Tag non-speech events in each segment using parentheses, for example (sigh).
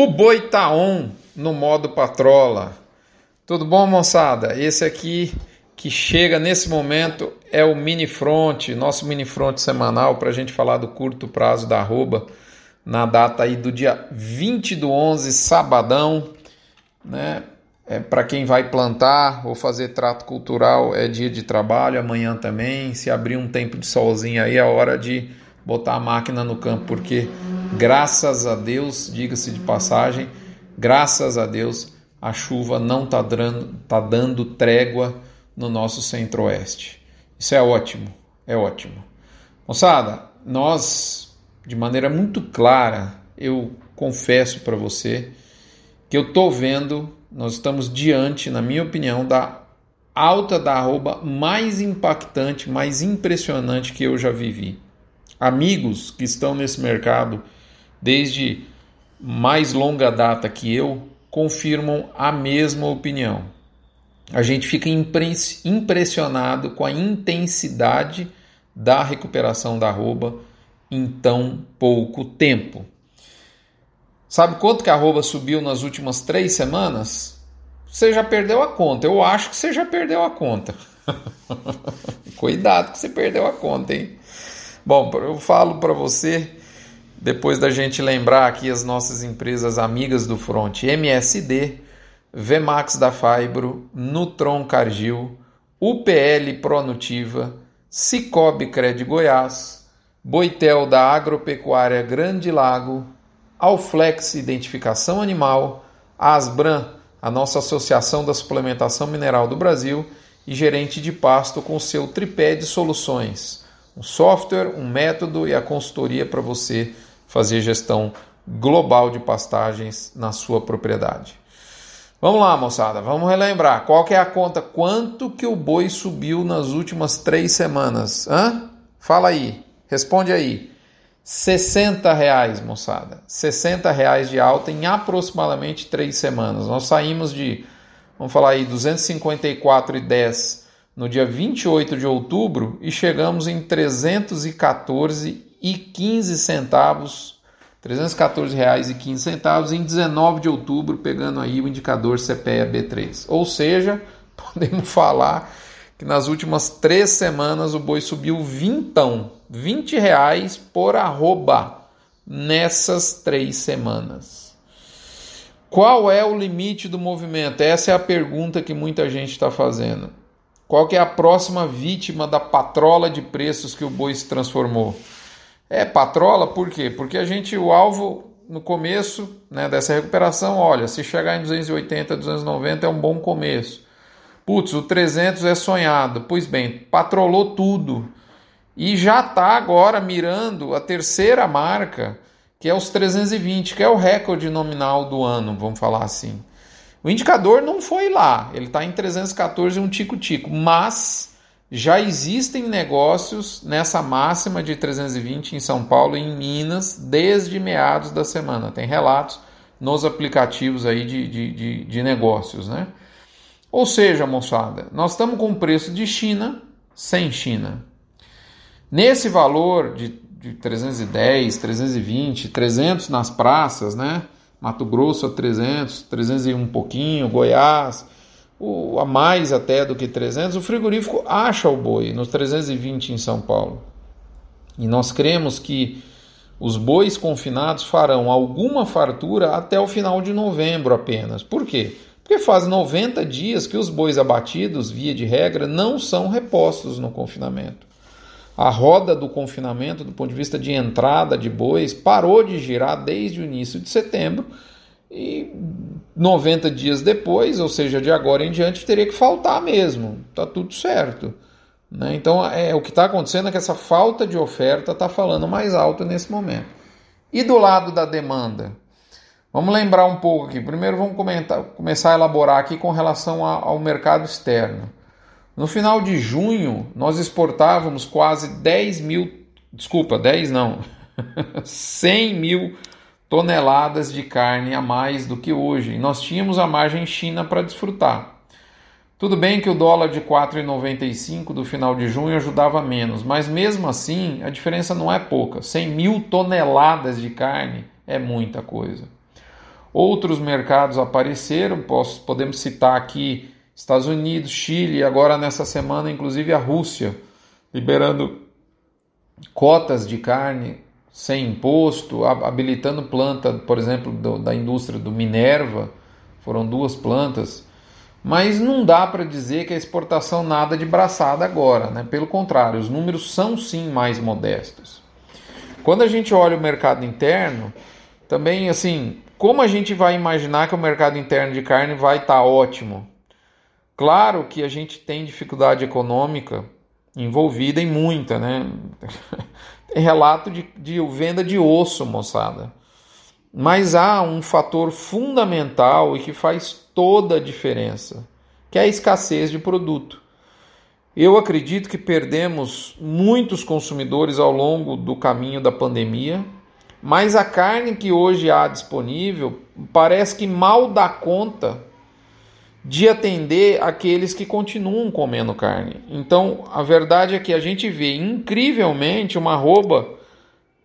O boi tá on no modo patrola. Tudo bom, moçada? Esse aqui que chega nesse momento é o mini front, nosso mini front semanal para a gente falar do curto prazo da arroba na data aí do dia 20 do 11, sabadão, né? É, para quem vai plantar ou fazer trato cultural é dia de trabalho, amanhã também. Se abrir um tempo de solzinho aí é hora de botar a máquina no campo, porque graças a Deus, diga-se de passagem, graças a Deus, a chuva não está dando, tá dando trégua no nosso centro-oeste. Isso é ótimo, é ótimo. Moçada, nós, de maneira muito clara, eu confesso para você que eu estou vendo, nós estamos diante, na minha opinião, da alta da arroba mais impactante, mais impressionante que eu já vivi amigos que estão nesse mercado desde mais longa data que eu confirmam a mesma opinião. A gente fica impressionado com a intensidade da recuperação da arroba em tão pouco tempo. Sabe quanto que a arroba subiu nas últimas três semanas? Você já perdeu a conta. Eu acho que você já perdeu a conta. (laughs) Cuidado que você perdeu a conta, hein? Bom, eu falo para você, depois da gente lembrar aqui as nossas empresas amigas do front, MSD, Vmax da Fibro, Nutron Cargill, UPL Pronutiva, Cicobi Cred Goiás, Boitel da Agropecuária Grande Lago, Alflex Identificação Animal, Asbran, a nossa Associação da Suplementação Mineral do Brasil, e gerente de pasto com seu tripé de soluções. Um software, um método e a consultoria para você fazer gestão global de pastagens na sua propriedade. Vamos lá, moçada, vamos relembrar. Qual que é a conta? Quanto que o boi subiu nas últimas três semanas? Hã? Fala aí, responde aí. 60 reais, moçada. 60 reais de alta em aproximadamente três semanas. Nós saímos de, vamos falar aí, 254,10 no dia 28 de outubro e chegamos em 314 e 15 centavos, 314 reais e 15 centavos em 19 de outubro, pegando aí o indicador CPEA B3. Ou seja, (laughs) podemos falar que nas últimas três semanas o boi subiu vintão, 20 reais por arroba nessas três semanas. Qual é o limite do movimento? Essa é a pergunta que muita gente está fazendo. Qual que é a próxima vítima da patrola de preços que o boi se transformou? É patrola por quê? Porque a gente, o alvo no começo né, dessa recuperação, olha, se chegar em 280, 290 é um bom começo. Putz, o 300 é sonhado. Pois bem, patrolou tudo. E já está agora mirando a terceira marca, que é os 320, que é o recorde nominal do ano, vamos falar assim. O indicador não foi lá, ele está em 314 um tico-tico, mas já existem negócios nessa máxima de 320 em São Paulo e em Minas desde meados da semana. Tem relatos nos aplicativos aí de, de, de, de negócios, né? Ou seja, moçada, nós estamos com o preço de China sem China. Nesse valor de, de 310, 320, 300 nas praças, né? Mato Grosso a 300, 300 e um pouquinho, Goiás, o, a mais até do que 300, o frigorífico acha o boi nos 320 em São Paulo. E nós cremos que os bois confinados farão alguma fartura até o final de novembro apenas. Por quê? Porque faz 90 dias que os bois abatidos, via de regra, não são repostos no confinamento a roda do confinamento, do ponto de vista de entrada de bois, parou de girar desde o início de setembro e 90 dias depois, ou seja, de agora em diante, teria que faltar mesmo. Tá tudo certo. Né? Então, é o que está acontecendo é que essa falta de oferta está falando mais alto nesse momento. E do lado da demanda? Vamos lembrar um pouco aqui. Primeiro, vamos comentar, começar a elaborar aqui com relação ao mercado externo. No final de junho, nós exportávamos quase 10 mil, desculpa, 10 não, (laughs) 100 mil toneladas de carne a mais do que hoje. E nós tínhamos a margem China para desfrutar. Tudo bem que o dólar de 4,95 do final de junho ajudava menos, mas mesmo assim a diferença não é pouca. 100 mil toneladas de carne é muita coisa. Outros mercados apareceram, posso, podemos citar aqui Estados Unidos, Chile, agora nessa semana, inclusive a Rússia, liberando cotas de carne sem imposto, habilitando planta, por exemplo, do, da indústria do Minerva, foram duas plantas. Mas não dá para dizer que a exportação nada de braçada agora, né? pelo contrário, os números são sim mais modestos. Quando a gente olha o mercado interno, também assim, como a gente vai imaginar que o mercado interno de carne vai estar tá ótimo? Claro que a gente tem dificuldade econômica envolvida em muita, né? (laughs) Relato de, de venda de osso, moçada. Mas há um fator fundamental e que faz toda a diferença, que é a escassez de produto. Eu acredito que perdemos muitos consumidores ao longo do caminho da pandemia, mas a carne que hoje há disponível parece que mal dá conta de atender aqueles que continuam comendo carne. Então, a verdade é que a gente vê incrivelmente uma arroba,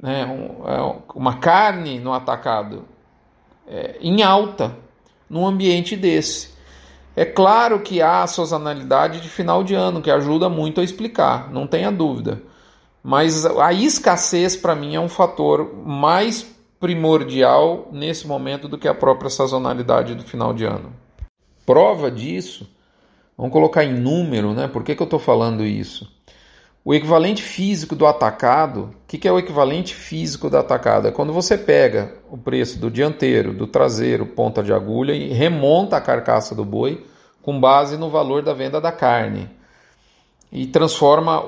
né, é, uma carne no atacado é, em alta num ambiente desse. É claro que há a sazonalidade de final de ano, que ajuda muito a explicar, não tenha dúvida. Mas a escassez, para mim, é um fator mais primordial nesse momento do que a própria sazonalidade do final de ano. Prova disso, vamos colocar em número, né? Por que, que eu estou falando isso? O equivalente físico do atacado, o que, que é o equivalente físico do atacado? É quando você pega o preço do dianteiro, do traseiro, ponta de agulha e remonta a carcaça do boi com base no valor da venda da carne e transforma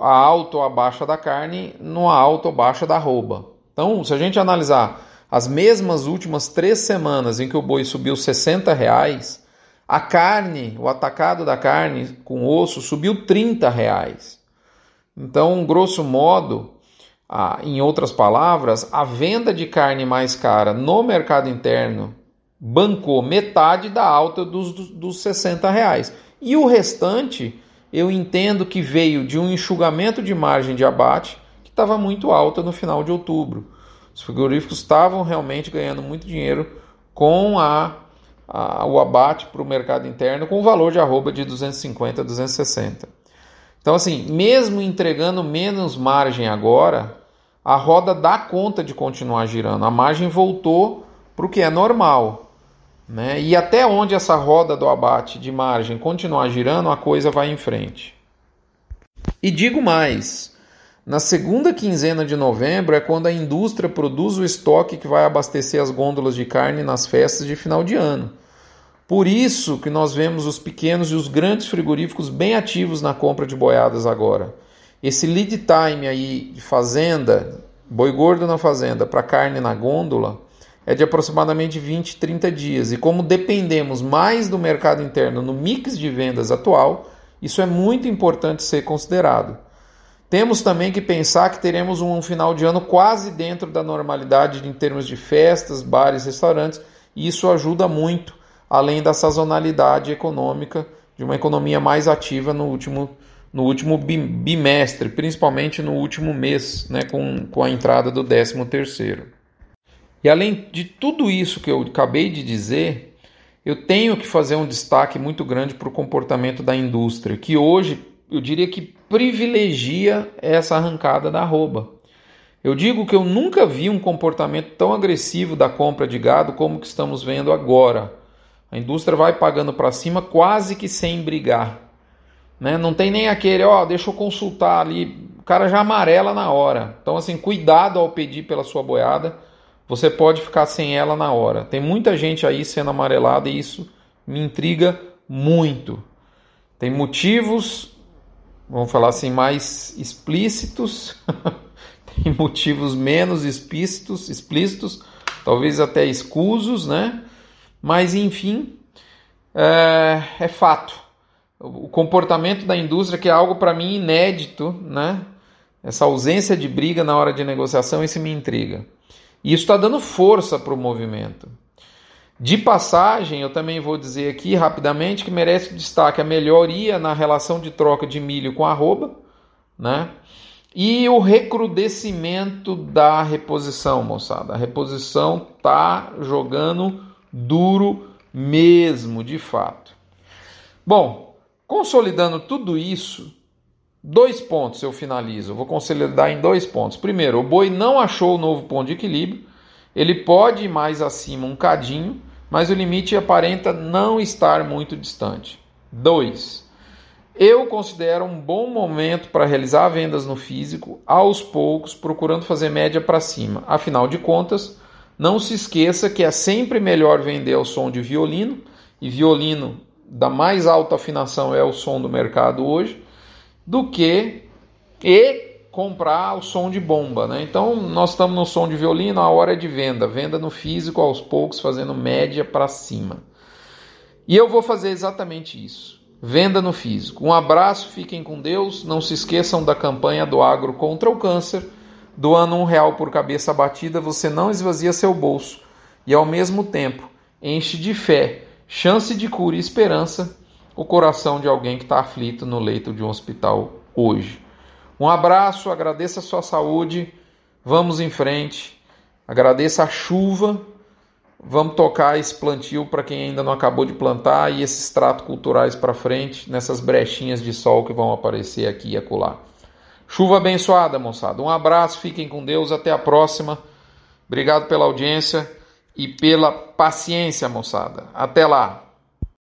a alta ou a baixa da carne numa alta ou baixa da arroba. Então, se a gente analisar as mesmas últimas três semanas em que o boi subiu 60 reais, a carne, o atacado da carne com osso subiu 30 reais. Então, grosso modo, em outras palavras, a venda de carne mais cara no mercado interno bancou metade da alta dos, dos, dos 60 reais. E o restante, eu entendo que veio de um enxugamento de margem de abate que estava muito alta no final de outubro. Os frigoríficos estavam realmente ganhando muito dinheiro com a, a o abate para o mercado interno com valor de arroba de 250 a 260. Então, assim, mesmo entregando menos margem agora, a roda dá conta de continuar girando. A margem voltou para o que é normal. Né? E até onde essa roda do abate de margem continuar girando, a coisa vai em frente. E digo mais: na segunda quinzena de novembro é quando a indústria produz o estoque que vai abastecer as gôndolas de carne nas festas de final de ano. Por isso que nós vemos os pequenos e os grandes frigoríficos bem ativos na compra de boiadas agora. Esse lead time aí de fazenda, boi gordo na fazenda para carne na gôndola, é de aproximadamente 20, 30 dias. E como dependemos mais do mercado interno no mix de vendas atual, isso é muito importante ser considerado. Temos também que pensar que teremos um final de ano quase dentro da normalidade em termos de festas, bares, restaurantes, e isso ajuda muito além da sazonalidade econômica de uma economia mais ativa no último, no último bimestre, principalmente no último mês, né, com, com a entrada do 13 terceiro. E além de tudo isso que eu acabei de dizer, eu tenho que fazer um destaque muito grande para o comportamento da indústria, que hoje eu diria que privilegia essa arrancada da arroba. Eu digo que eu nunca vi um comportamento tão agressivo da compra de gado como que estamos vendo agora. A indústria vai pagando para cima quase que sem brigar. Né? Não tem nem aquele, ó, deixa eu consultar ali. O cara já amarela na hora. Então, assim, cuidado ao pedir pela sua boiada. Você pode ficar sem ela na hora. Tem muita gente aí sendo amarelada e isso me intriga muito. Tem motivos, vamos falar assim, mais explícitos. (laughs) tem motivos menos explícitos, explícitos, talvez até escusos, né? Mas, enfim, é, é fato. O comportamento da indústria, que é algo para mim inédito, né? essa ausência de briga na hora de negociação, isso me intriga. E isso está dando força para o movimento. De passagem, eu também vou dizer aqui rapidamente que merece destaque a melhoria na relação de troca de milho com arroba, né? E o recrudescimento da reposição, moçada. A reposição tá jogando duro mesmo, de fato. Bom, consolidando tudo isso, dois pontos eu finalizo. Eu vou consolidar em dois pontos. Primeiro, o boi não achou o novo ponto de equilíbrio. Ele pode ir mais acima um cadinho, mas o limite aparenta não estar muito distante. Dois, eu considero um bom momento para realizar vendas no físico, aos poucos, procurando fazer média para cima. Afinal de contas, não se esqueça que é sempre melhor vender ao som de violino, e violino da mais alta afinação é o som do mercado hoje, do que e comprar o som de bomba, né? Então, nós estamos no som de violino, a hora é de venda, venda no físico aos poucos, fazendo média para cima. E eu vou fazer exatamente isso. Venda no físico. Um abraço, fiquem com Deus. Não se esqueçam da campanha do Agro contra o Câncer. Doando um real por cabeça batida, você não esvazia seu bolso e, ao mesmo tempo, enche de fé, chance de cura e esperança o coração de alguém que está aflito no leito de um hospital hoje. Um abraço, agradeça a sua saúde, vamos em frente, agradeça a chuva Vamos tocar esse plantio para quem ainda não acabou de plantar e esses tratos culturais para frente, nessas brechinhas de sol que vão aparecer aqui e acolá. Chuva abençoada, moçada. Um abraço, fiquem com Deus, até a próxima. Obrigado pela audiência e pela paciência, moçada. Até lá.